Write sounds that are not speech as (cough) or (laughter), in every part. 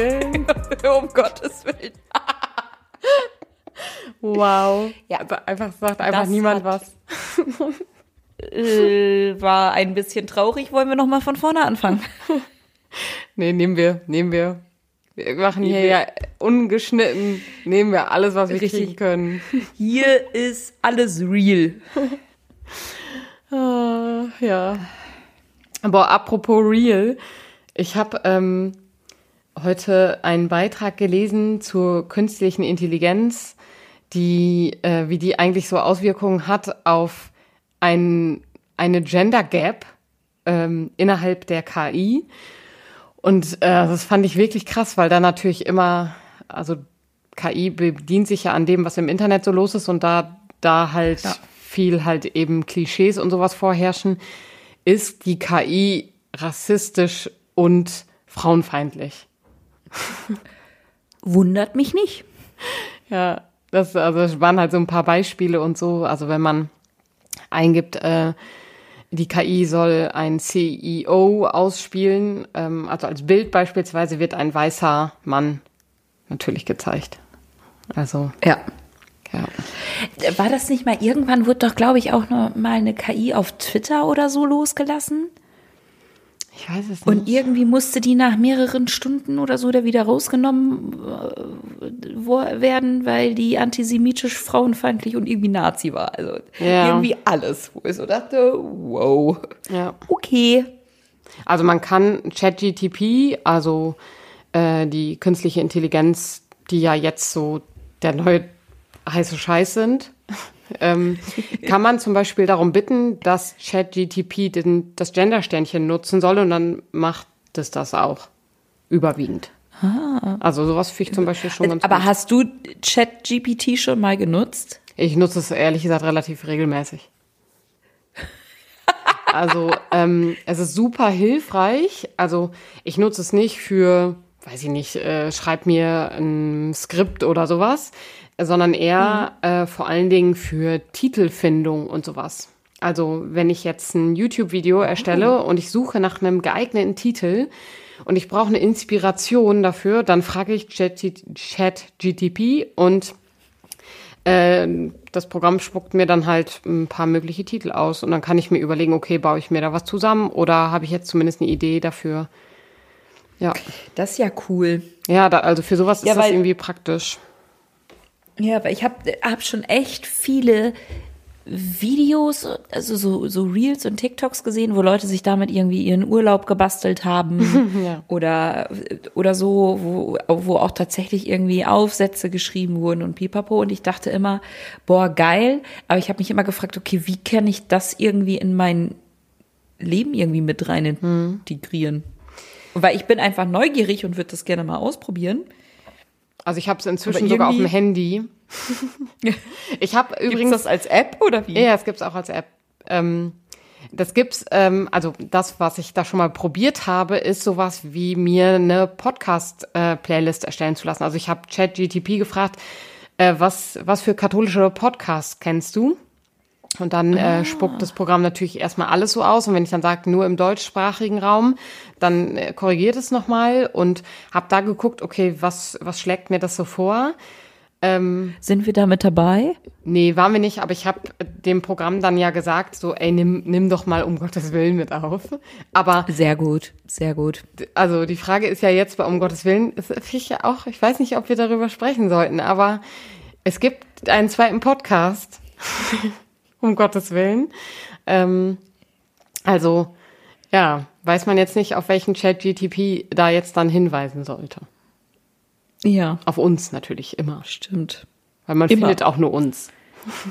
um Gottes Willen. (laughs) um Gottes Willen. Wow. Ja. Also einfach sagt einfach Das niemand was. Äh, war ein bisschen traurig. Wollen wir noch mal von vorne anfangen? (laughs) Nee, nehmen wir, nehmen wir. Wir machen hier ja ungeschnitten, nehmen wir alles, was wir Richtig. kriegen können. Hier ist alles real. (laughs) Ah, ja. Aber apropos real, ich habe ähm, heute einen Beitrag gelesen zur künstlichen Intelligenz, die, äh, wie die eigentlich so Auswirkungen hat auf ein, eine Gender Gap ähm, innerhalb der KI. Und äh, das fand ich wirklich krass, weil da natürlich immer, also KI bedient sich ja an dem, was im Internet so los ist und da, da halt Ja. viel halt eben Klischees und sowas vorherrschen, ist die KI rassistisch und frauenfeindlich. Wundert mich nicht. Ja, das, also das waren halt so ein paar Beispiele und so. Also wenn man eingibt, äh, die KI soll ein CEO ausspielen, ähm, also als Bild beispielsweise wird ein weißer Mann natürlich gezeigt. Also, Ja. ja. War das nicht mal irgendwann, wurde doch, glaube ich, auch noch mal eine KI auf Twitter oder so losgelassen? Ich weiß es nicht. Und irgendwie musste die nach mehreren Stunden oder so da wieder rausgenommen äh, werden, weil die antisemitisch, frauenfeindlich und irgendwie Nazi war. Also Ja. irgendwie alles, wo ich so dachte, wow, ja. okay. Also man kann ChatGTP, also äh, die künstliche Intelligenz, die ja jetzt so der neue heiße Scheiß sind, ähm, (laughs) kann man zum Beispiel darum bitten, dass ChatGTP das Gendersternchen nutzen soll und dann macht es das auch überwiegend. Also sowas finde ich zum Beispiel schon ganz Ah. Aber gut. hast du ChatGPT schon mal genutzt? Ich nutze es ehrlich gesagt relativ regelmäßig. (laughs) Also ähm, es ist super hilfreich. Also ich nutze es nicht für, weiß ich nicht, äh, schreib mir ein Skript oder sowas, sondern eher äh, vor allen Dingen für Titelfindung und sowas. Also wenn ich jetzt ein YouTube-Video erstelle und ich suche nach einem geeigneten Titel und ich brauche eine Inspiration dafür, dann frage ich ChatGTP und äh, das Programm spuckt mir dann halt ein paar mögliche Titel aus und dann kann ich mir überlegen, okay, baue ich mir da was zusammen oder habe ich jetzt zumindest eine Idee dafür? Ja, Das ist ja cool. ja, da, also für sowas Ja, ist das irgendwie praktisch. Ja, aber ich habe hab schon echt viele Videos, also so, so Reels und TikToks gesehen, wo Leute sich damit irgendwie ihren Urlaub gebastelt haben (laughs) Ja. oder, oder so, wo, wo auch tatsächlich irgendwie Aufsätze geschrieben wurden und pipapo. Und ich dachte immer, boah, geil. Aber ich habe mich immer gefragt, okay, wie kann ich das irgendwie in mein Leben irgendwie mit rein integrieren? Weil ich bin einfach neugierig und würde das gerne mal ausprobieren. Also ich habe es inzwischen sogar auf dem Handy. (laughs) ich habe Übrigens übrigens das als App oder wie? Ja, das gibt's auch als App. Ähm, das gibt's, ähm, also das, was ich da schon mal probiert habe, ist sowas wie mir eine Podcast-Playlist erstellen zu lassen. Also ich habe ChatGTP gefragt, äh, was, was für katholische Podcasts kennst du? Und dann äh, spuckt das Programm natürlich erstmal alles so aus. Und wenn ich dann sage, nur im deutschsprachigen Raum, dann äh, korrigiert es nochmal und habe da geguckt, okay, was, was schlägt mir das so vor? Sind wir da mit dabei? Nee, waren wir nicht, aber ich habe dem Programm dann ja gesagt, so, ey, nimm, nimm doch mal um Gottes Willen mit auf. Aber Sehr gut, sehr gut. also die Frage ist ja jetzt bei um Gottes Willen, finde ich ja auch, ich weiß nicht, ob wir darüber sprechen sollten, aber es gibt einen zweiten Podcast, (laughs) um Gottes Willen. Ähm, also, ja, weiß man jetzt nicht, auf welchen Chat GTP da jetzt dann hinweisen sollte. Ja, Auf uns natürlich immer. stimmt. Weil man Immer. findet auch nur uns.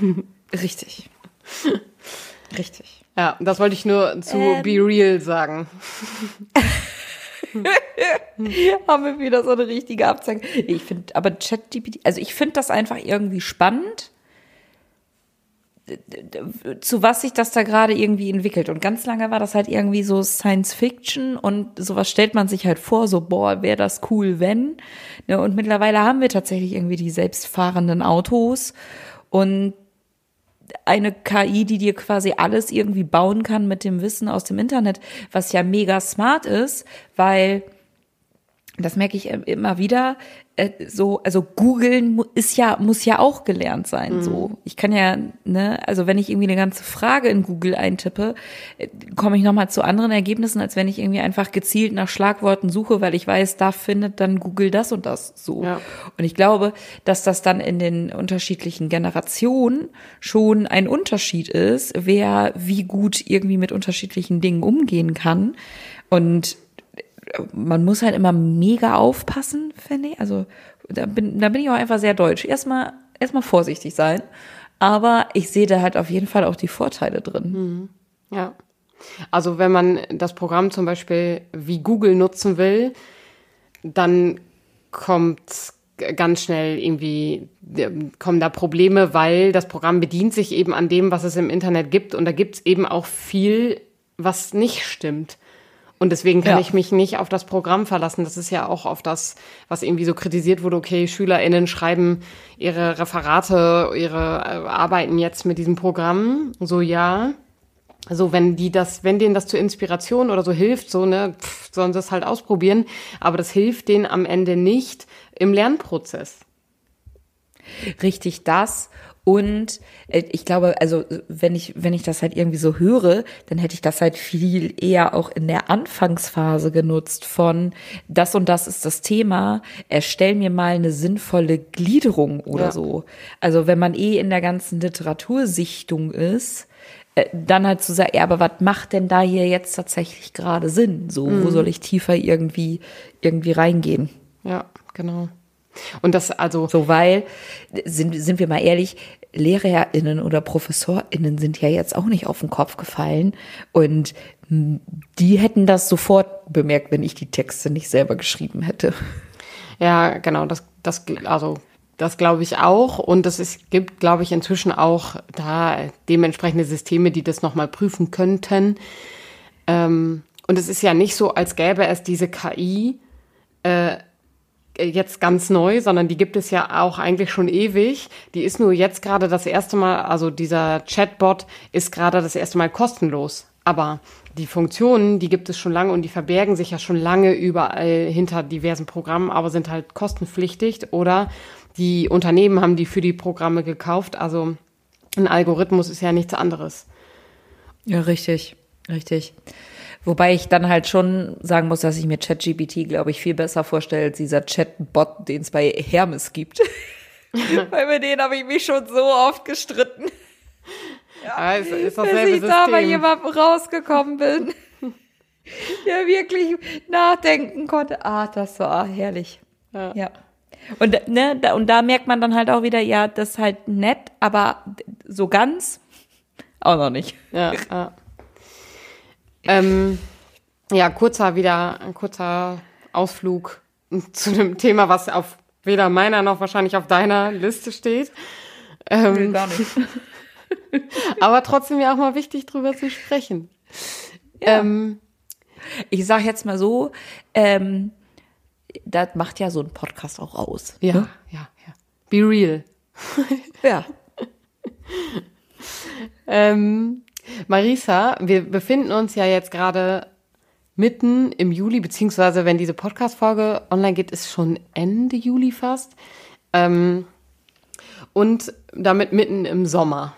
(laughs) Richtig. Richtig. Ja, das wollte ich nur zu Ähm. Be Real sagen. (laughs) Haben wir wieder so eine richtige Abzeichen. Ich finde, aber ChatGPT, also ich finde das einfach irgendwie spannend, zu was sich das da gerade irgendwie entwickelt. Und ganz lange war das halt irgendwie so Science Fiction und sowas stellt man sich halt vor, so, boah, wäre das cool, wenn. Ne, Und mittlerweile haben wir tatsächlich irgendwie die selbstfahrenden Autos und eine KI, die dir quasi alles irgendwie bauen kann mit dem Wissen aus dem Internet, was ja mega smart ist, weil das merke ich immer wieder, äh, so, also googeln ist ja, muss ja auch gelernt sein, mhm. so. Ich kann ja, ne, also wenn ich irgendwie eine ganze Frage in Google eintippe, äh, komme ich nochmal zu anderen Ergebnissen, als wenn ich irgendwie einfach gezielt nach Schlagworten suche, weil ich weiß, da findet dann Google das und das so. Ja. Und ich glaube, dass das dann in den unterschiedlichen Generationen schon ein Unterschied ist, wer wie gut irgendwie mit unterschiedlichen Dingen umgehen kann. Und man muss halt immer mega aufpassen, finde ich. Also da bin, da bin ich auch einfach sehr deutsch. Erstmal, erstmal vorsichtig sein. Aber ich sehe da halt auf jeden Fall auch die Vorteile drin. Mhm. Ja. Also wenn man das Programm zum Beispiel wie Google nutzen will, dann kommt ganz schnell irgendwie, kommen da Probleme, weil das Programm bedient sich eben an dem, was es im Internet gibt. Und da gibt es eben auch viel, was nicht stimmt. Und deswegen kann ja. ich mich nicht auf das Programm verlassen. Das ist ja auch auf das, was irgendwie so kritisiert wurde. Okay, SchülerInnen schreiben ihre Referate, ihre äh, Arbeiten jetzt mit diesem Programm. So, ja. So, wenn die das, wenn denen das zur Inspiration oder so hilft, so, ne, pff, sollen sie es halt ausprobieren. Aber das hilft denen am Ende nicht im Lernprozess. Richtig das. Und äh, ich glaube, also wenn ich, wenn ich das halt irgendwie so höre, dann hätte ich das halt viel eher auch in der Anfangsphase genutzt von das und das ist das Thema, erstell mir mal eine sinnvolle Gliederung oder ja. so. Also wenn man eh in der ganzen Literatursichtung ist, äh, dann halt zu sagen, ja, aber was macht denn da hier jetzt tatsächlich gerade Sinn? So, mhm. wo soll ich tiefer irgendwie, irgendwie reingehen? Ja, genau. Und das also. So, weil, sind, sind wir mal ehrlich, LehrerInnen oder ProfessorInnen sind ja jetzt auch nicht auf den Kopf gefallen. Und die hätten das sofort bemerkt, wenn ich die Texte nicht selber geschrieben hätte. Ja, genau, das, das, also, das glaube ich auch. Und es gibt, glaube ich, inzwischen auch da dementsprechende Systeme, die das nochmal prüfen könnten. Ähm, und es ist ja nicht so, als gäbe es diese KI, äh, jetzt ganz neu, sondern die gibt es ja auch eigentlich schon ewig. Die ist nur jetzt gerade das erste Mal, also dieser Chatbot ist gerade das erste Mal kostenlos. Aber die Funktionen, die gibt es schon lange und die verbergen sich ja schon lange überall hinter diversen Programmen, aber sind halt kostenpflichtig oder die Unternehmen haben die für die Programme gekauft. Also ein Algorithmus ist ja nichts anderes. Ja, richtig, richtig. Wobei ich dann halt schon sagen muss, dass ich mir ChatGPT, glaube ich, viel besser vorstelle als dieser Chatbot, den es bei Hermes gibt. (laughs) Weil mit denen habe ich mich schon so oft gestritten. Ja, (laughs) ist, ist das bis ich da bei jemandem rausgekommen bin, (laughs) der wirklich nachdenken konnte. Ah, das war herrlich. Ja. ja. Und, ne, da, und da merkt man dann halt auch wieder, ja, das ist halt nett, aber so ganz auch noch nicht. Ja, ja. Ähm, ja, kurzer wieder, ein kurzer Ausflug zu dem Thema, was auf weder meiner noch wahrscheinlich auf deiner Liste steht. Ähm, nee, gar nicht. (laughs) aber trotzdem ja auch mal wichtig, drüber zu sprechen. Ja. Ähm, ich sag jetzt mal so, ähm, das macht ja so ein Podcast auch aus. Ja, ne? ja, ja. Be real. ja. (laughs) ähm, Marisa, wir befinden uns ja jetzt gerade mitten im Juli, beziehungsweise wenn diese Podcast-Folge online geht, ist schon Ende Juli fast. Ähm, und damit mitten im Sommer.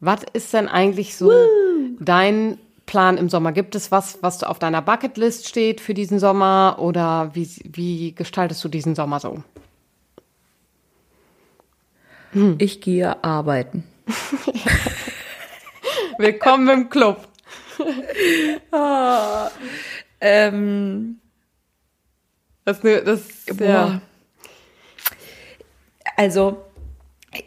Was ist denn eigentlich so Woo! dein Plan im Sommer? Gibt es was, was auf deiner Bucketlist steht für diesen Sommer oder wie, wie gestaltest du diesen Sommer so? Hm. Ich gehe arbeiten. (laughs) Willkommen im Club. (laughs) ah, ähm, das, das, boah. Ja. Also,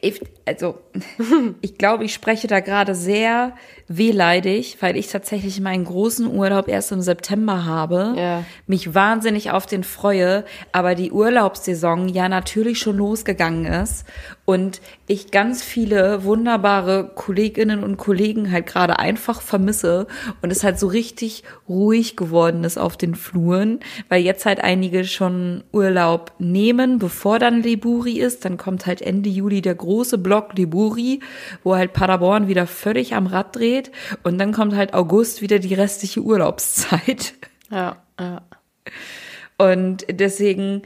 ich, also, (laughs) ich glaube, ich spreche da gerade sehr wehleidig, weil ich tatsächlich meinen großen Urlaub erst im September habe, ja. mich wahnsinnig auf den freue, aber die Urlaubssaison ja natürlich schon losgegangen ist und ich ganz viele wunderbare Kolleginnen und Kollegen halt gerade einfach vermisse und es halt so richtig ruhig geworden ist auf den Fluren, weil jetzt halt einige schon Urlaub nehmen, bevor dann Liburi ist, dann kommt halt Ende Juli der große Block Liburi, wo halt Paderborn wieder völlig am Rad dreht. Und dann kommt halt August wieder die restliche Urlaubszeit. Ja, ja. Und deswegen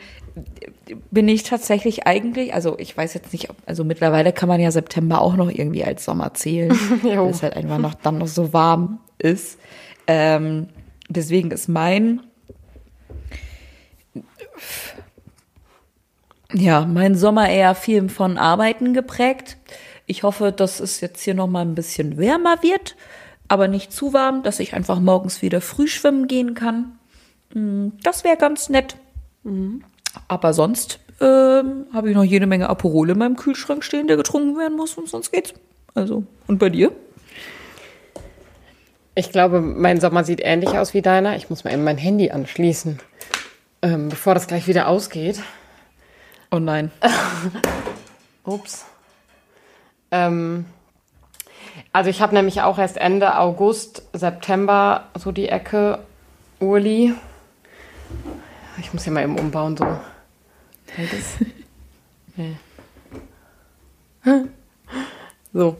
bin ich tatsächlich eigentlich, also ich weiß jetzt nicht, also mittlerweile kann man ja September auch noch irgendwie als Sommer zählen, (laughs) weil es halt einfach noch dann noch so warm ist. Ähm, deswegen ist mein ja, mein Sommer eher viel von Arbeiten geprägt. Ich hoffe, dass es jetzt hier noch mal ein bisschen wärmer wird, aber nicht zu warm, dass ich einfach morgens wieder früh schwimmen gehen kann. Mm, das wäre ganz nett. Mhm. Aber sonst ähm, habe ich noch jede Menge Aperol in meinem Kühlschrank stehen, der getrunken werden muss und sonst geht's. Also, und bei dir? Ich glaube, mein Sommer sieht ähnlich aus wie deiner. Ich muss mal eben mein Handy anschließen, ähm, bevor das gleich wieder ausgeht. Oh nein. (laughs) Ups. Ähm, also ich habe nämlich auch erst Ende August, September so die Ecke Urli. Ich muss hier mal eben umbauen so. (laughs) (laughs) So.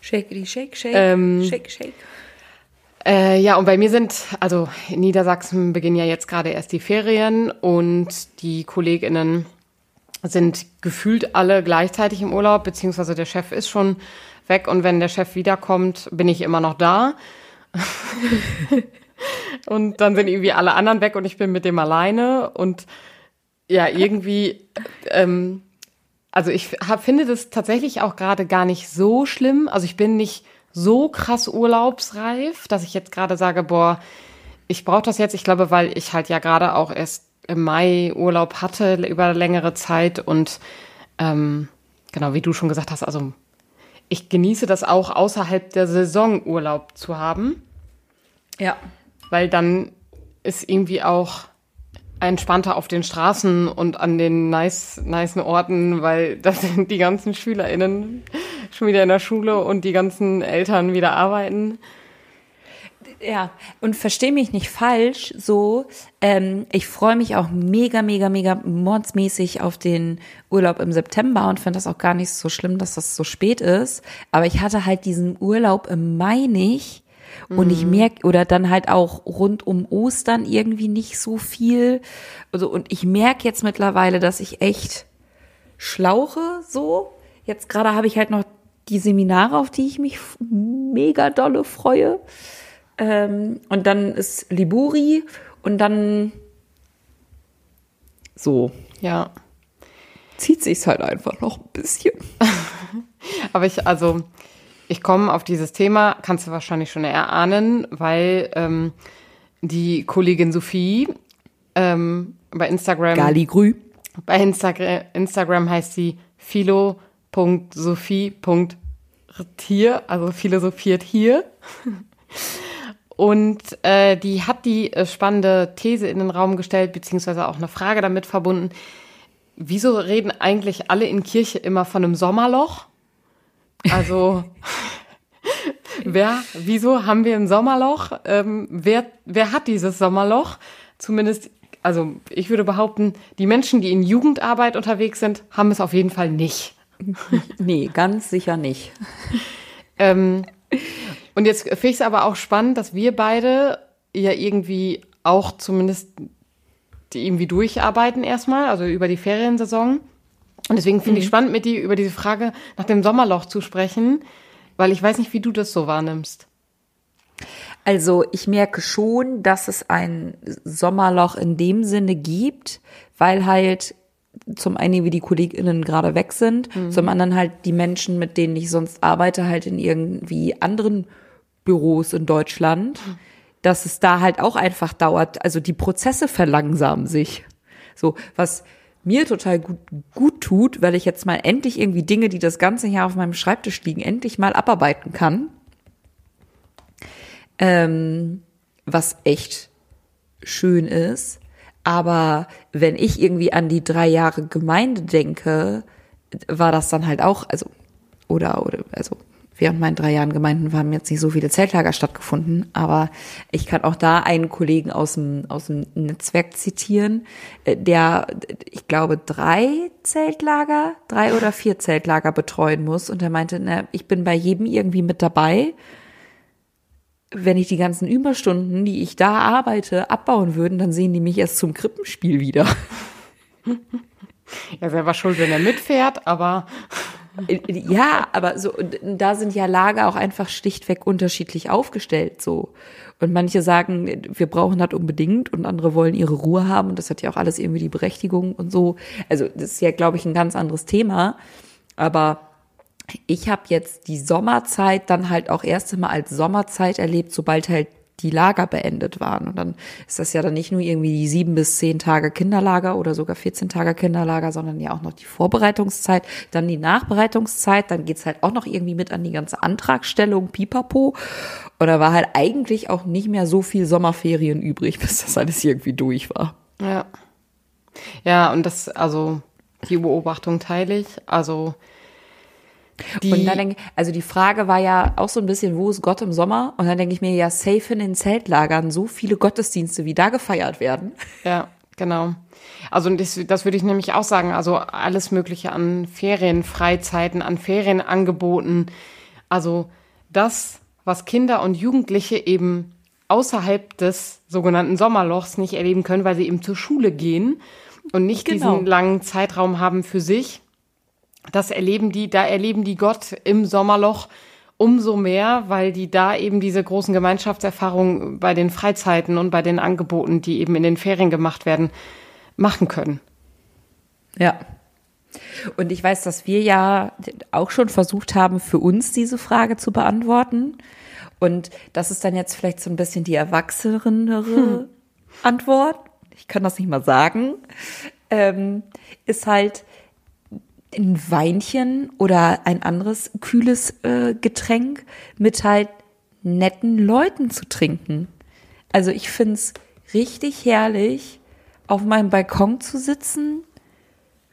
Shake, shake, shake, Ähm, shake, shake. Äh, ja, und bei mir sind, also in Niedersachsen beginnen ja jetzt gerade erst die Ferien und die KollegInnen sind gefühlt alle gleichzeitig im Urlaub, beziehungsweise der Chef ist schon weg und wenn der Chef wiederkommt, bin ich immer noch da. (laughs) und dann sind irgendwie alle anderen weg und ich bin mit dem alleine und ja, irgendwie, ähm, also ich hab, finde das tatsächlich auch gerade gar nicht so schlimm. Also ich bin nicht so krass urlaubsreif, dass ich jetzt gerade sage, boah, ich brauche das jetzt. Ich glaube, weil ich halt ja gerade auch erst im Mai Urlaub hatte über längere Zeit und ähm, genau wie du schon gesagt hast, also ich genieße das auch außerhalb der Saison Urlaub zu haben. Ja. Weil dann ist irgendwie auch entspannter auf den Straßen und an den nice, nice Orten, weil (laughs) da sind die ganzen SchülerInnen schon wieder in der Schule und die ganzen Eltern wieder arbeiten. Ja, und verstehe mich nicht falsch, so, ähm, ich freue mich auch mega, mega, mega mordsmäßig auf den Urlaub im September und finde das auch gar nicht so schlimm, dass das so spät ist. Aber ich hatte halt diesen Urlaub im Mai nicht. Und ich merke, oder dann halt auch rund um Ostern irgendwie nicht so viel. Also, und ich merke jetzt mittlerweile, dass ich echt schlauche so. Jetzt gerade habe ich halt noch die Seminare, auf die ich mich mega dolle freue. Ähm, und dann ist Liburi und dann so. Ja. Zieht sich's halt einfach noch ein bisschen. (laughs) Aber ich, also, ich komme auf dieses Thema, kannst du wahrscheinlich schon erahnen, weil ähm, die Kollegin Sophie ähm, bei Instagram. Galigrü. Bei Instagram, Instagram heißt sie philo.sophie.tier, also philosophiert hier. (laughs) Und äh, die hat die äh, spannende These in den Raum gestellt, beziehungsweise auch eine Frage damit verbunden. Wieso reden eigentlich alle in Kirche immer von einem Sommerloch? Also, wer, wieso haben wir ein Sommerloch? Ähm, wer, wer hat dieses Sommerloch? Zumindest, also ich würde behaupten, die Menschen, die in Jugendarbeit unterwegs sind, haben es auf jeden Fall nicht. (laughs) Nee, ganz sicher nicht. Ähm, und jetzt finde ich es aber auch spannend, dass wir beide ja irgendwie auch zumindest irgendwie durcharbeiten erstmal, also über die Feriensaison. Und deswegen finde ich spannend, mit dir über diese Frage nach dem Sommerloch zu sprechen, weil ich weiß nicht, wie du das so wahrnimmst. Also ich merke schon, dass es ein Sommerloch in dem Sinne gibt, weil halt zum einen wie die KollegInnen gerade weg sind, zum anderen halt die Menschen, mit denen ich sonst arbeite, halt in irgendwie anderen Büros in Deutschland, dass es da halt auch einfach dauert. Also die Prozesse verlangsamen sich. So, was mir total gut, gut tut, weil ich jetzt mal endlich irgendwie Dinge, die das ganze Jahr auf meinem Schreibtisch liegen, endlich mal abarbeiten kann. Ähm, was echt schön ist. Aber wenn ich irgendwie an die drei Jahre Gemeinde denke, war das dann halt auch, also, oder, oder, also, während meinen drei Jahren Gemeinden haben jetzt nicht so viele Zeltlager stattgefunden, aber ich kann auch da einen Kollegen aus dem, aus dem Netzwerk zitieren, äh, der, ich glaube, drei Zeltlager, drei oder vier Zeltlager betreuen muss und er meinte, na, ich bin bei jedem irgendwie mit dabei. wenn ich die ganzen Überstunden, die ich da arbeite, abbauen würden, dann sehen die mich erst zum Krippenspiel wieder. (laughs) Ja, selber schuld, wenn er mitfährt, aber. (laughs) Ja, aber so, da sind ja Lager auch einfach schlichtweg unterschiedlich aufgestellt, so. Und manche sagen, wir brauchen das unbedingt und andere wollen ihre Ruhe haben und das hat ja auch alles irgendwie die Berechtigung und so. Also, das ist ja, glaube ich, ein ganz anderes Thema. Aber ich habe jetzt die Sommerzeit dann halt auch erst einmal als Sommerzeit erlebt, sobald halt die Lager beendet waren. Und dann ist das ja dann nicht nur irgendwie die sieben bis zehn Tage Kinderlager oder sogar 14 Tage Kinderlager, sondern ja auch noch die Vorbereitungszeit, dann die Nachbereitungszeit, dann geht's halt auch noch irgendwie mit an die ganze Antragstellung, pipapo. Oder war halt eigentlich auch nicht mehr so viel Sommerferien übrig, (laughs) bis das alles irgendwie durch war. Ja. Ja, und das, also, die Beobachtung teile ich. Also, die, und dann denke also die Frage war ja auch so ein bisschen, wo ist Gott im Sommer? Und dann denke ich mir, ja, safe in den Zeltlagern, so viele Gottesdienste, wie da gefeiert werden. Ja, genau. Also das, das würde ich nämlich auch sagen. Also alles Mögliche an Ferienfreizeiten, an Ferienangeboten. Also das, was Kinder und Jugendliche eben außerhalb des sogenannten Sommerlochs nicht erleben können, weil sie eben zur Schule gehen und nicht genau. diesen langen Zeitraum haben für sich das erleben die, da erleben die Gott im Sommerloch umso mehr, weil die da eben diese großen Gemeinschaftserfahrungen bei den Freizeiten und bei den Angeboten, die eben in den Ferien gemacht werden, machen können. Ja. Und ich weiß, dass wir ja auch schon versucht haben, für uns diese Frage zu beantworten. Und das ist dann jetzt vielleicht so ein bisschen die erwachsenere hm. Antwort. Ich kann das nicht mal sagen. Ähm, ist halt, ein Weinchen oder ein anderes kühles äh, Getränk mit halt netten Leuten zu trinken. Also ich find's richtig herrlich, auf meinem Balkon zu sitzen,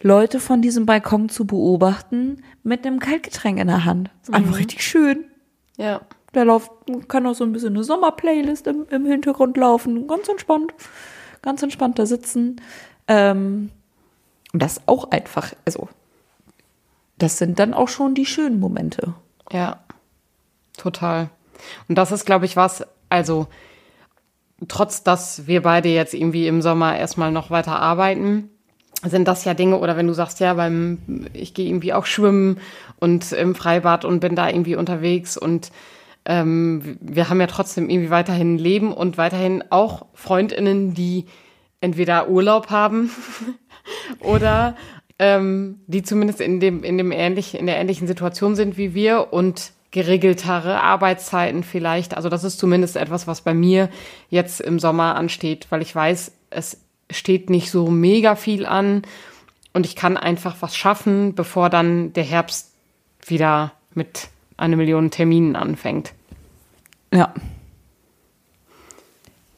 Leute von diesem Balkon zu beobachten mit einem Kaltgetränk in der Hand. Ist mhm. einfach richtig schön. Ja. Da läuft, kann auch so ein bisschen eine Sommerplaylist im, im Hintergrund laufen. Ganz entspannt. Ganz entspannt da sitzen. Ähm, und das auch einfach, also das sind dann auch schon die schönen Momente. Ja, total. Und das ist, glaube ich, was, also trotz dass wir beide jetzt irgendwie im Sommer erstmal noch weiter arbeiten, sind das ja Dinge, oder wenn du sagst, ja, beim, ich gehe irgendwie auch schwimmen und im Freibad und bin da irgendwie unterwegs und ähm, wir haben ja trotzdem irgendwie weiterhin Leben und weiterhin auch FreundInnen, die entweder Urlaub haben (laughs) oder ähm, die zumindest in dem, in dem ähnlich, in der ähnlichen Situation sind wie wir und geregeltere Arbeitszeiten vielleicht. Also das ist zumindest etwas, was bei mir jetzt im Sommer ansteht, weil ich weiß, es steht nicht so mega viel an und ich kann einfach was schaffen, bevor dann der Herbst wieder mit einer Million Terminen anfängt. Ja.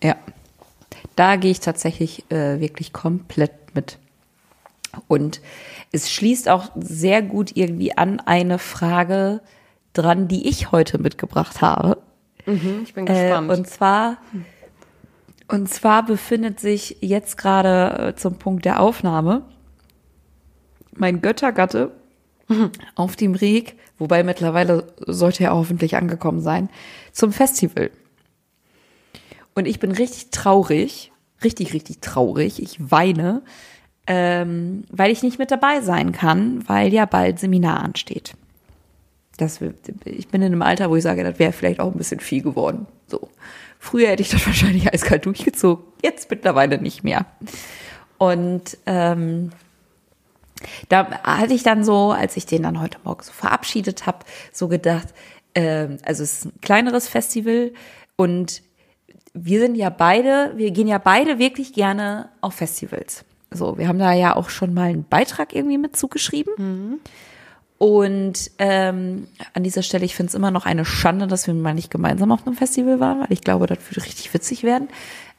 Ja. Da gehe ich tatsächlich äh, wirklich komplett mit. Und es schließt auch sehr gut irgendwie an eine Frage dran, die ich heute mitgebracht habe. Mhm, ich bin gespannt. Äh, und zwar, und zwar befindet sich jetzt gerade äh, zum Punkt der Aufnahme mein Göttergatte mhm. (laughs) auf dem Weg, wobei mittlerweile sollte er hoffentlich angekommen sein, zum Festival. Und ich bin richtig traurig, richtig, richtig traurig. Ich weine, ähm, weil ich nicht mit dabei sein kann, weil ja bald Seminar ansteht. Das, ich bin in einem Alter, wo ich sage, das wäre vielleicht auch ein bisschen viel geworden. So. Früher hätte ich das (laughs) wahrscheinlich eiskalt durchgezogen, jetzt mittlerweile nicht mehr. Und ähm, da hatte ich dann so, als ich den dann heute Morgen so verabschiedet habe, so gedacht, äh, also es ist ein kleineres Festival und wir sind ja beide, wir gehen ja beide wirklich gerne auf Festivals. So, wir haben da ja auch schon mal einen Beitrag irgendwie mit zugeschrieben. Mhm. Und ähm, an dieser Stelle, ich finde es immer noch eine Schande, dass wir mal nicht gemeinsam auf einem Festival waren, weil ich glaube, das würde richtig witzig werden.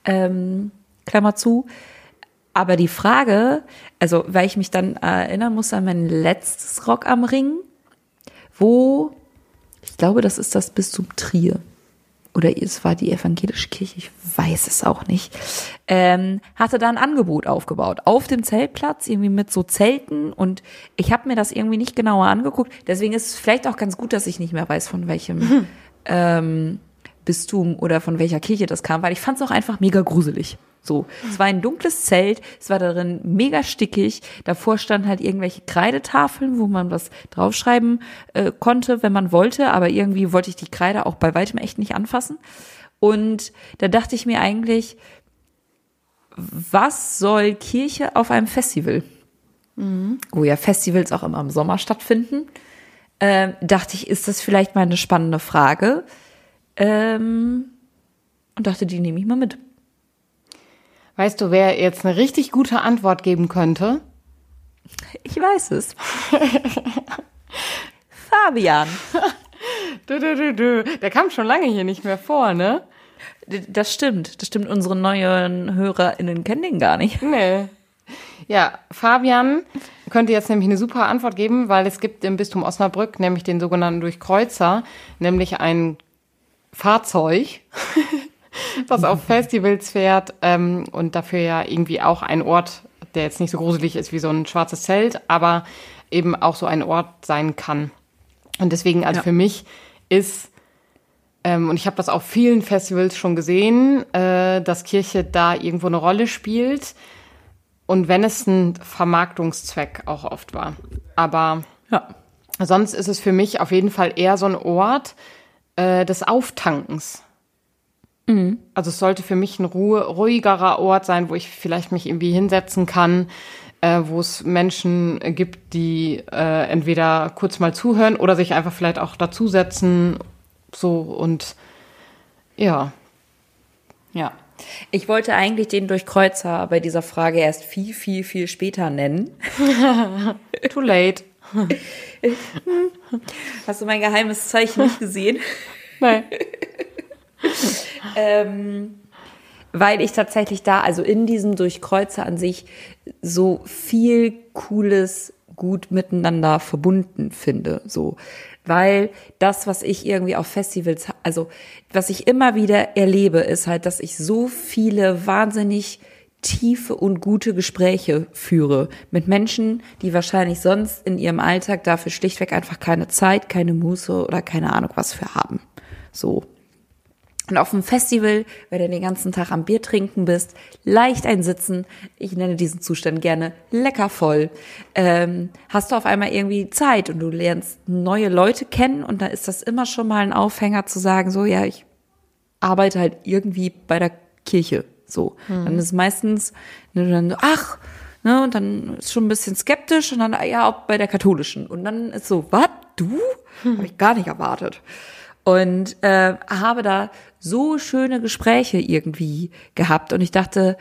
Ähm, Klammer zu. Aber die Frage, also weil ich mich dann erinnern muss an mein letztes Rock am Ring, wo, ich glaube, das ist das bis zum Trier oder es war die evangelische Kirche, ich weiß es auch nicht, ähm, hatte da ein Angebot aufgebaut auf dem Zeltplatz, irgendwie mit so Zelten und ich habe mir das irgendwie nicht genauer angeguckt. Deswegen ist es vielleicht auch ganz gut, dass ich nicht mehr weiß, von welchem mhm. ähm, Bistum oder von welcher Kirche das kam, weil ich fand es auch einfach mega gruselig. So, es war ein dunkles Zelt, es war darin mega stickig. Davor standen halt irgendwelche Kreidetafeln, wo man was draufschreiben äh, konnte, wenn man wollte, aber irgendwie wollte ich die Kreide auch bei weitem echt nicht anfassen. Und da dachte ich mir eigentlich, was soll Kirche auf einem Festival? Mhm. Wo ja Festivals auch immer im Sommer stattfinden. Ähm, dachte ich, ist das vielleicht mal eine spannende Frage? Ähm, und dachte, die nehme ich mal mit. Weißt du, wer jetzt eine richtig gute Antwort geben könnte? Ich weiß es. Fabian. Du, du, du, du. Der kam schon lange hier nicht mehr vor, ne? Das stimmt. Das stimmt. Unsere neuen HörerInnen kennen den gar nicht. Nee. Ja, Fabian könnte jetzt nämlich eine super Antwort geben, weil es gibt im Bistum Osnabrück nämlich den sogenannten Durchkreuzer, nämlich ein Fahrzeug, was auf Festivals fährt ähm, und dafür ja irgendwie auch ein Ort, der jetzt nicht so gruselig ist wie so ein schwarzes Zelt, aber eben auch so ein Ort sein kann. Und deswegen, also ja. für mich ist, ähm, und ich habe das auf vielen Festivals schon gesehen, äh, dass Kirche da irgendwo eine Rolle spielt. Und wenn es ein Vermarktungszweck auch oft war. Aber ja. sonst ist es für mich auf jeden Fall eher so ein Ort äh, des Auftankens. Mhm. Also es sollte für mich ein Ruhe, ruhigerer Ort sein, wo ich vielleicht mich irgendwie hinsetzen kann, äh, wo es Menschen gibt, die äh, entweder kurz mal zuhören oder sich einfach vielleicht auch dazusetzen. So und ja. Ja. Ich wollte eigentlich den Durchkreuzer bei dieser Frage erst viel, viel, viel später nennen. (laughs) Too late. (laughs) Hast du mein geheimes Zeichen nicht gesehen? Nein. (laughs) (laughs) ähm, weil ich tatsächlich da, also in diesem Durchkreuzer an sich, so viel Cooles gut miteinander verbunden finde. So, weil das, was ich irgendwie auf Festivals, also was ich immer wieder erlebe, ist halt, dass ich so viele wahnsinnig tiefe und gute Gespräche führe mit Menschen, die wahrscheinlich sonst in ihrem Alltag dafür schlichtweg einfach keine Zeit, keine Muße oder keine Ahnung was für haben. So. Und auf dem Festival, wenn du den ganzen Tag am Bier trinken bist, leicht einsitzen, ich nenne diesen Zustand gerne lecker voll, ähm, hast du auf einmal irgendwie Zeit und du lernst neue Leute kennen und da ist das immer schon mal ein Aufhänger zu sagen, so ja, ich arbeite halt irgendwie bei der Kirche, so. Hm. Dann ist meistens, dann, ach, ne, und dann ist schon ein bisschen skeptisch und dann, ja, auch bei der katholischen. Und dann ist so, was, du? (laughs) Hm. Habe ich gar nicht erwartet und äh, habe da so schöne Gespräche irgendwie gehabt und ich dachte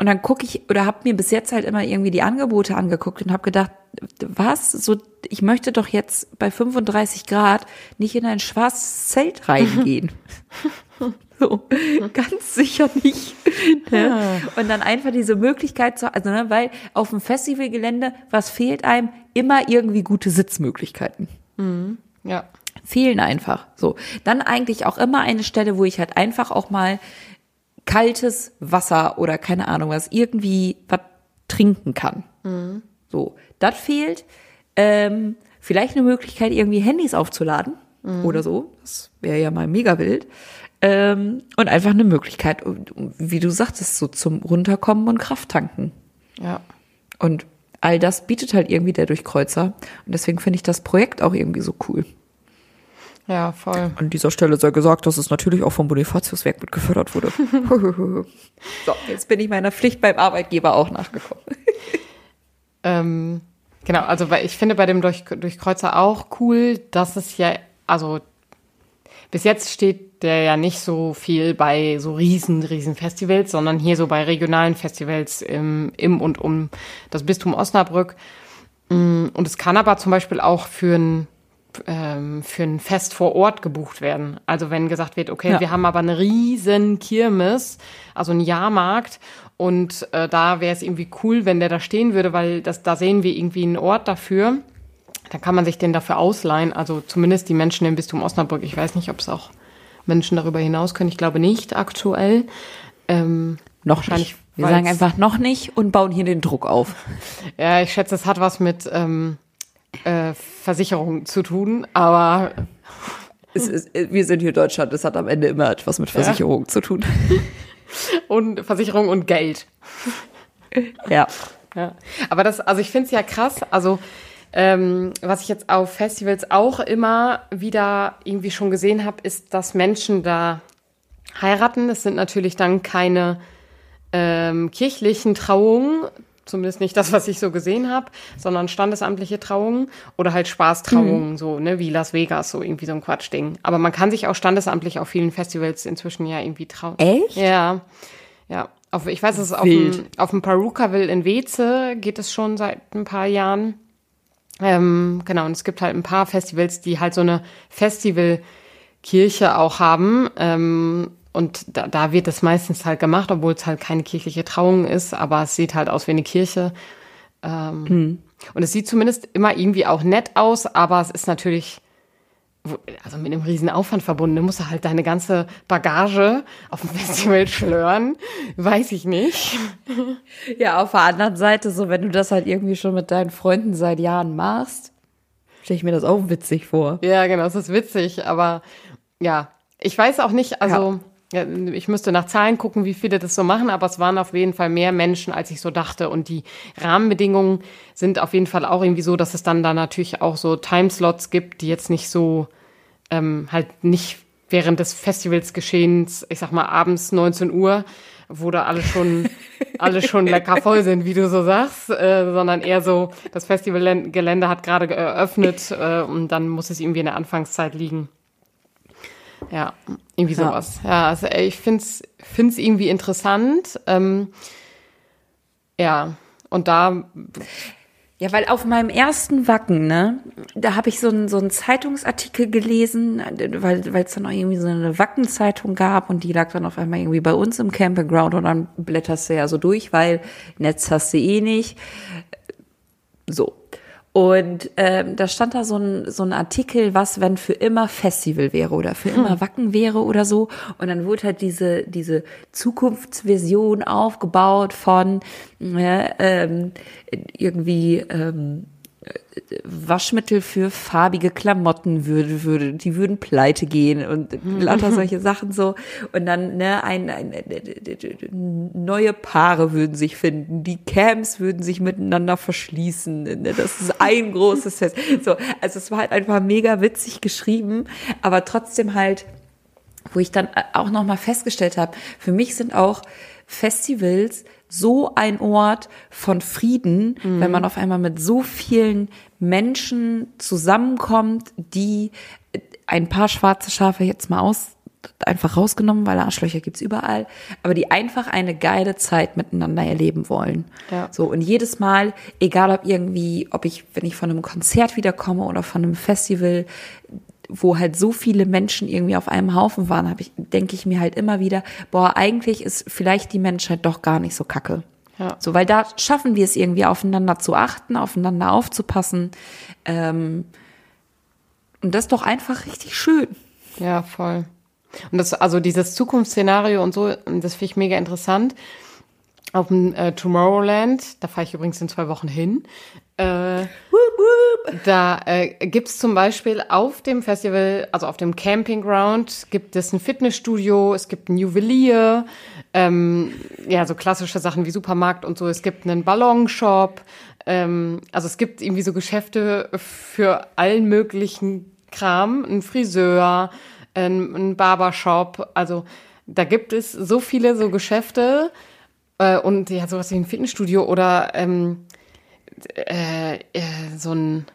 und dann gucke ich oder habe mir bis jetzt halt immer irgendwie die Angebote angeguckt und habe gedacht, was so ich möchte doch jetzt bei 35 Grad nicht in ein schwarzes Zelt reingehen. (laughs) (laughs) so, ganz sicher nicht. Ne? Und dann einfach diese Möglichkeit zu, also ne, weil auf dem Festivalgelände, was fehlt einem? Immer irgendwie gute Sitzmöglichkeiten. Mhm. Ja fehlen einfach. So. Dann eigentlich auch immer eine Stelle, wo ich halt einfach auch mal kaltes Wasser oder keine Ahnung was, irgendwie was trinken kann. Mhm. So. Das fehlt. Ähm, vielleicht eine Möglichkeit, irgendwie Handys aufzuladen mhm. oder so. Das wäre ja mal mega wild. Ähm, und einfach eine Möglichkeit, wie du sagtest, so zum Runterkommen und Kraft tanken. Ja. Und all das bietet halt irgendwie der Durchkreuzer. Und deswegen finde ich das Projekt auch irgendwie so cool. Ja, voll. An dieser Stelle sei gesagt, dass es natürlich auch vom Bonifatiuswerk mit gefördert wurde. (laughs) so, jetzt bin ich meiner Pflicht beim Arbeitgeber auch nachgekommen. (laughs) ähm, genau, also weil ich finde bei dem Durch Durchkreuzer auch cool, dass es ja, also bis jetzt steht der ja nicht so viel bei so riesen, riesen Festivals, sondern hier so bei regionalen Festivals im, im und um das Bistum Osnabrück. Mm, und es kann aber zum Beispiel auch für ein ähm, für ein Fest vor Ort gebucht werden. Also wenn gesagt wird, okay, ja. wir haben aber eine riesen Kirmes, also einen Jahrmarkt und äh, da wäre es irgendwie cool, wenn der da stehen würde, weil das, da sehen wir irgendwie einen Ort dafür. Dann kann man sich den dafür ausleihen. Also zumindest die Menschen im Bistum Osnabrück. Ich weiß nicht, ob es auch Menschen darüber hinaus können. Ich glaube nicht aktuell. Ähm, noch wahrscheinlich. Nicht. Wir sagen einfach noch nicht und bauen hier den Druck auf. Ja, ich schätze, es hat was mit ähm, äh, Versicherung zu tun, aber es ist, wir sind hier in Deutschland, das hat am Ende immer etwas mit Versicherung ja. zu tun. (laughs) Und Versicherung und Geld. Ja. ja. Aber das, also ich finde es ja krass, also ähm, was ich jetzt auf Festivals auch immer wieder irgendwie schon gesehen habe, ist, dass Menschen da heiraten. Es sind natürlich dann keine ähm, kirchlichen Trauungen, zumindest nicht das, was ich so gesehen habe, sondern standesamtliche Trauungen oder halt Spaßtrauungen, mhm. so, ne, wie Las Vegas, so irgendwie so ein Quatschding. Aber man kann sich auch standesamtlich auf vielen Festivals inzwischen ja irgendwie trauen. Echt? Ja. Ja. Auf, ich weiß, es ist auf dem, auf dem Perukaville in Weze geht es schon seit ein paar Jahren. Ähm, genau, und es gibt halt ein paar Festivals, die halt so eine Festivalkirche auch haben. Ähm, und da, da wird es meistens halt gemacht, obwohl es halt keine kirchliche Trauung ist, aber es sieht halt aus wie eine Kirche. Ähm, mhm. Und es sieht zumindest immer irgendwie auch nett aus, aber es ist natürlich also mit einem riesen Aufwand verbunden. Du musst halt deine ganze Bagage auf dem (laughs) Festival schlören. Weiß ich nicht. Ja, auf der anderen Seite, so wenn du das halt irgendwie schon mit deinen Freunden seit Jahren machst, stelle ich mir das auch witzig vor. Ja, genau, es ist witzig, aber ja, ich weiß auch nicht, also ja. Ich müsste nach Zahlen gucken, wie viele das so machen, aber es waren auf jeden Fall mehr Menschen, als ich so dachte. Und die Rahmenbedingungen sind auf jeden Fall auch irgendwie so, dass es dann da natürlich auch so Timeslots gibt, die jetzt nicht so ähm, halt nicht während des Festivals geschehens, ich sag mal abends 19 Uhr, wo da alle schon, (laughs) alle schon lecker voll sind, wie du so sagst, äh, sondern eher so, das Festivalgelände hat gerade eröffnet äh, und dann muss es irgendwie in der Anfangszeit liegen. Ja, irgendwie sowas. Ja, ja also ich find's, find's irgendwie interessant. Ähm, ja, und da ja, weil auf meinem ersten Wacken, ne, da habe ich so einen so einen Zeitungsartikel gelesen, weil weil es dann auch irgendwie so eine Wackenzeitung gab und die lag dann auf einmal irgendwie bei uns im Campingground und dann blätterst du ja so durch, weil Netz hast du eh nicht. So. Und ähm, da stand da so ein, so ein Artikel, was, wenn für immer Festival wäre oder für immer hm. Wacken wäre oder so. Und dann wurde halt diese, diese Zukunftsvision aufgebaut von äh, ähm, irgendwie ähm, Waschmittel für farbige Klamotten würde, würde, die würden pleite gehen und lauter (laughs) solche Sachen so. Und dann, ne, ein, ein, neue Paare würden sich finden, die Camps würden sich miteinander verschließen. Ne, das ist ein (laughs) großes Fest. So, also es war halt einfach mega witzig geschrieben, aber trotzdem halt, wo ich dann auch nochmal festgestellt habe, für mich sind auch Festivals so ein Ort von Frieden, mhm. wenn man auf einmal mit so vielen Menschen zusammenkommt, die ein paar schwarze Schafe jetzt mal aus einfach rausgenommen, weil Arschlöcher gibt's überall, aber die einfach eine geile Zeit miteinander erleben wollen. Ja. So und jedes Mal, egal ob irgendwie, ob ich, wenn ich von einem Konzert wiederkomme oder von einem Festival, wo halt so viele Menschen irgendwie auf einem Haufen waren, habe ich, denke ich mir halt immer wieder, boah, eigentlich ist vielleicht die Menschheit doch gar nicht so kacke. Ja. So, weil da schaffen wir es irgendwie aufeinander zu achten, aufeinander aufzupassen. Ähm, und das ist doch einfach richtig schön. Ja, voll. Und das, also dieses Zukunftsszenario und so, das finde ich mega interessant. Auf dem äh, Tomorrowland, da fahre ich übrigens in zwei Wochen hin. Äh, da äh, gibt es zum Beispiel auf dem Festival, also auf dem Campingground, gibt es ein Fitnessstudio, es gibt ein Juwelier, ähm, ja, so klassische Sachen wie Supermarkt und so. Es gibt einen Ballonshop. Ähm, also es gibt irgendwie so Geschäfte für allen möglichen Kram, ein Friseur, ein, ein Barbershop. Also da gibt es so viele so Geschäfte äh, und ja, sowas wie ein Fitnessstudio oder ähm, äh, äh, so ein,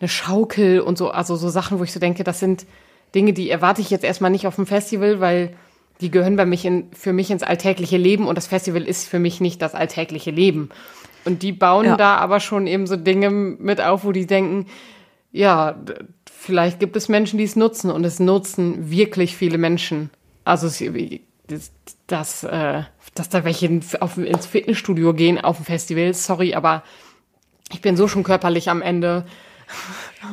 eine Schaukel und so, also so Sachen, wo ich so denke, das sind Dinge, die erwarte ich jetzt erstmal nicht auf dem Festival, weil die gehören bei mich in, für mich ins alltägliche Leben und das Festival ist für mich nicht das alltägliche Leben. Und die bauen ja. da aber schon eben so Dinge mit auf, wo die denken, ja, vielleicht gibt es Menschen, die es nutzen und es nutzen wirklich viele Menschen. Also das, das, äh, dass da welche auf, ins Fitnessstudio gehen auf dem Festival, sorry, aber ich bin so schon körperlich am Ende.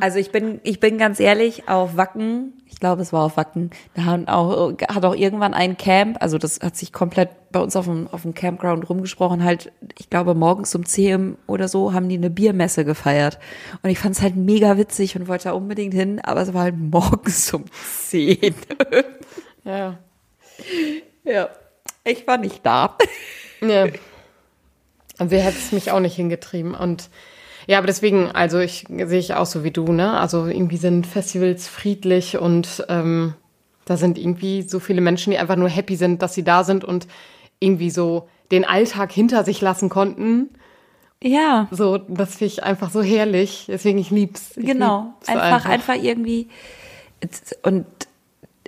Also ich bin, ich bin ganz ehrlich, auf Wacken, ich ich glaube, es war auf Wacken, da haben auch, hat auch irgendwann ein Camp, also das hat sich komplett bei uns auf dem, auf dem Campground rumgesprochen, halt, ich glaube, morgens um 10 oder so haben die eine Biermesse gefeiert. Und ich fand es halt mega witzig und wollte da unbedingt hin, aber es war halt (laughs) morgens um 10. Ja. (laughs) ja. Ich war nicht da. Ja. (laughs) Und wer hätte es mich auch nicht hingetrieben. Und ja, aber deswegen, also ich sehe ich auch so wie du, ne? Also irgendwie sind Festivals friedlich und ähm, da sind irgendwie so viele Menschen, die einfach nur happy sind, dass sie da sind und irgendwie so den Alltag hinter sich lassen konnten. Ja. So, das finde ich einfach so herrlich. Deswegen ich lieb's. Ich Genau. lieb's Einfach, einfach, einfach irgendwie. Und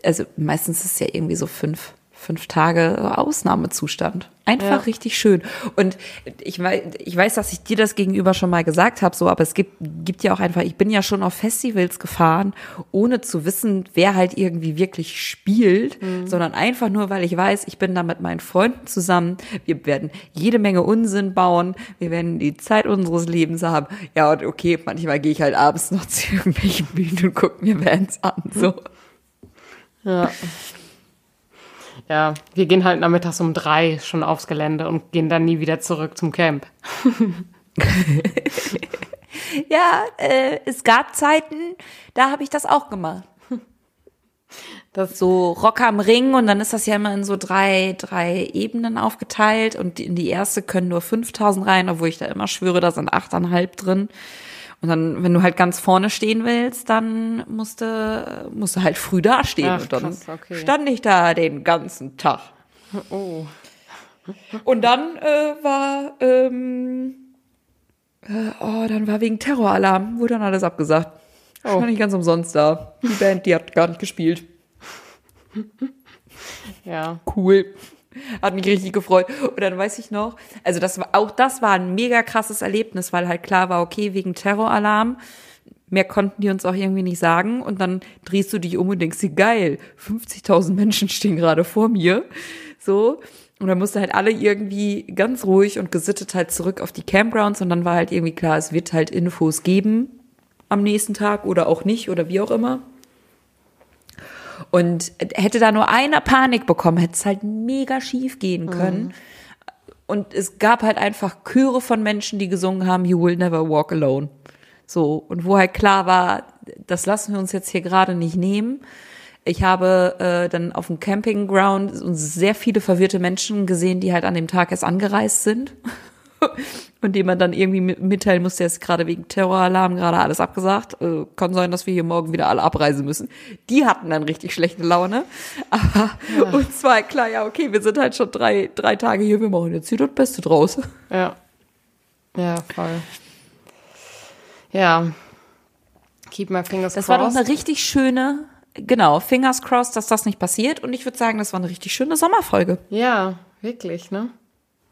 also meistens ist es ja irgendwie so fünf, fünf Tage Ausnahmezustand. Einfach Ja. richtig schön. Und ich weiß, ich weiß, dass ich dir das gegenüber schon mal gesagt habe, so, aber es gibt, gibt ja auch einfach, ich bin ja schon auf Festivals gefahren, ohne zu wissen, wer halt irgendwie wirklich spielt, sondern einfach nur, weil ich weiß, ich bin da mit meinen Freunden zusammen. Wir werden jede Menge Unsinn bauen. Wir werden die Zeit unseres Lebens haben. Ja, und okay, manchmal gehe ich halt abends noch zu irgendwelchen Bühnen und gucke mir Bands an, so. Ja. Ja, wir gehen halt nachmittags um drei schon aufs Gelände und gehen dann nie wieder zurück zum Camp. (laughs) Ja, äh, es gab Zeiten, da habe ich das auch gemacht. Das So Rock am Ring und dann ist das ja immer in so drei, drei Ebenen aufgeteilt und in die erste können nur 5000 rein, obwohl ich da immer schwöre, da sind 8,5 drin. Und dann, wenn du halt ganz vorne stehen willst, dann musste, musste halt früh dastehen. Ach, und dann krass, okay. stand ich da den ganzen Tag. Oh. Und dann äh, war, ähm, äh, oh, dann war wegen Terroralarm, wurde dann alles abgesagt. Ich Oh. war nicht ganz umsonst da. Die Band, die hat gar nicht gespielt. Ja. Cool. Hat mich richtig gefreut. Und dann weiß ich noch, also das war, auch das war ein mega krasses Erlebnis, weil halt klar war, okay, wegen Terroralarm, mehr konnten die uns auch irgendwie nicht sagen. Und dann drehst du dich um und denkst geil, 50.000 Menschen stehen gerade vor mir. So. Und dann musste halt alle irgendwie ganz ruhig und gesittet halt zurück auf die Campgrounds. Und dann war halt irgendwie klar, es wird halt Infos geben am nächsten Tag oder auch nicht oder wie auch immer. Und hätte da nur einer Panik bekommen, hätte es halt mega schief gehen können. Und es gab halt einfach Chöre von Menschen, die gesungen haben, You will never walk alone. So, und wo halt klar war, das lassen wir uns jetzt hier gerade nicht nehmen. Ich habe äh, dann auf dem Campingground sehr viele verwirrte Menschen gesehen, die halt an dem Tag erst angereist sind. Und dem man dann irgendwie mit- mitteilen musste, jetzt gerade wegen Terroralarm gerade alles abgesagt. Äh, kann sein, dass wir hier morgen wieder alle abreisen müssen. Die hatten dann richtig schlechte Laune. (laughs) Aber uns war halt klar, ja, okay, wir sind halt schon drei, drei Tage hier, wir machen jetzt hier das Beste draus. Ja. Ja, voll. Ja. Keep my fingers Das war doch crossed. eine richtig schöne, genau, fingers crossed, dass das nicht passiert. Und ich würde sagen, das war eine richtig schöne Sommerfolge. Ja, wirklich, ne?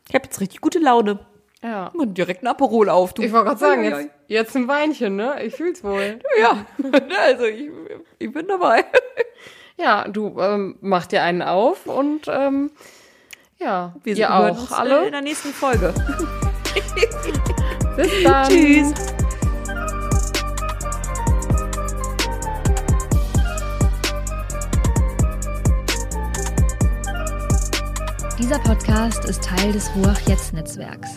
Ich habe jetzt richtig gute Laune. Ja. Und direkt ein Aperol auf. Du. Ich wollte gerade sagen, jetzt, jetzt ein Weinchen, ne? Ich fühl's wohl. Ja, (laughs) also ich, ich bin dabei. (laughs) Ja, du ähm, mach dir einen auf und ähm, ja, Wir auch uns, äh, alle. in der nächsten Folge. (laughs) Bis dann. Tschüss. Dieser Podcast ist Teil des Ruach Jetzt Netzwerks.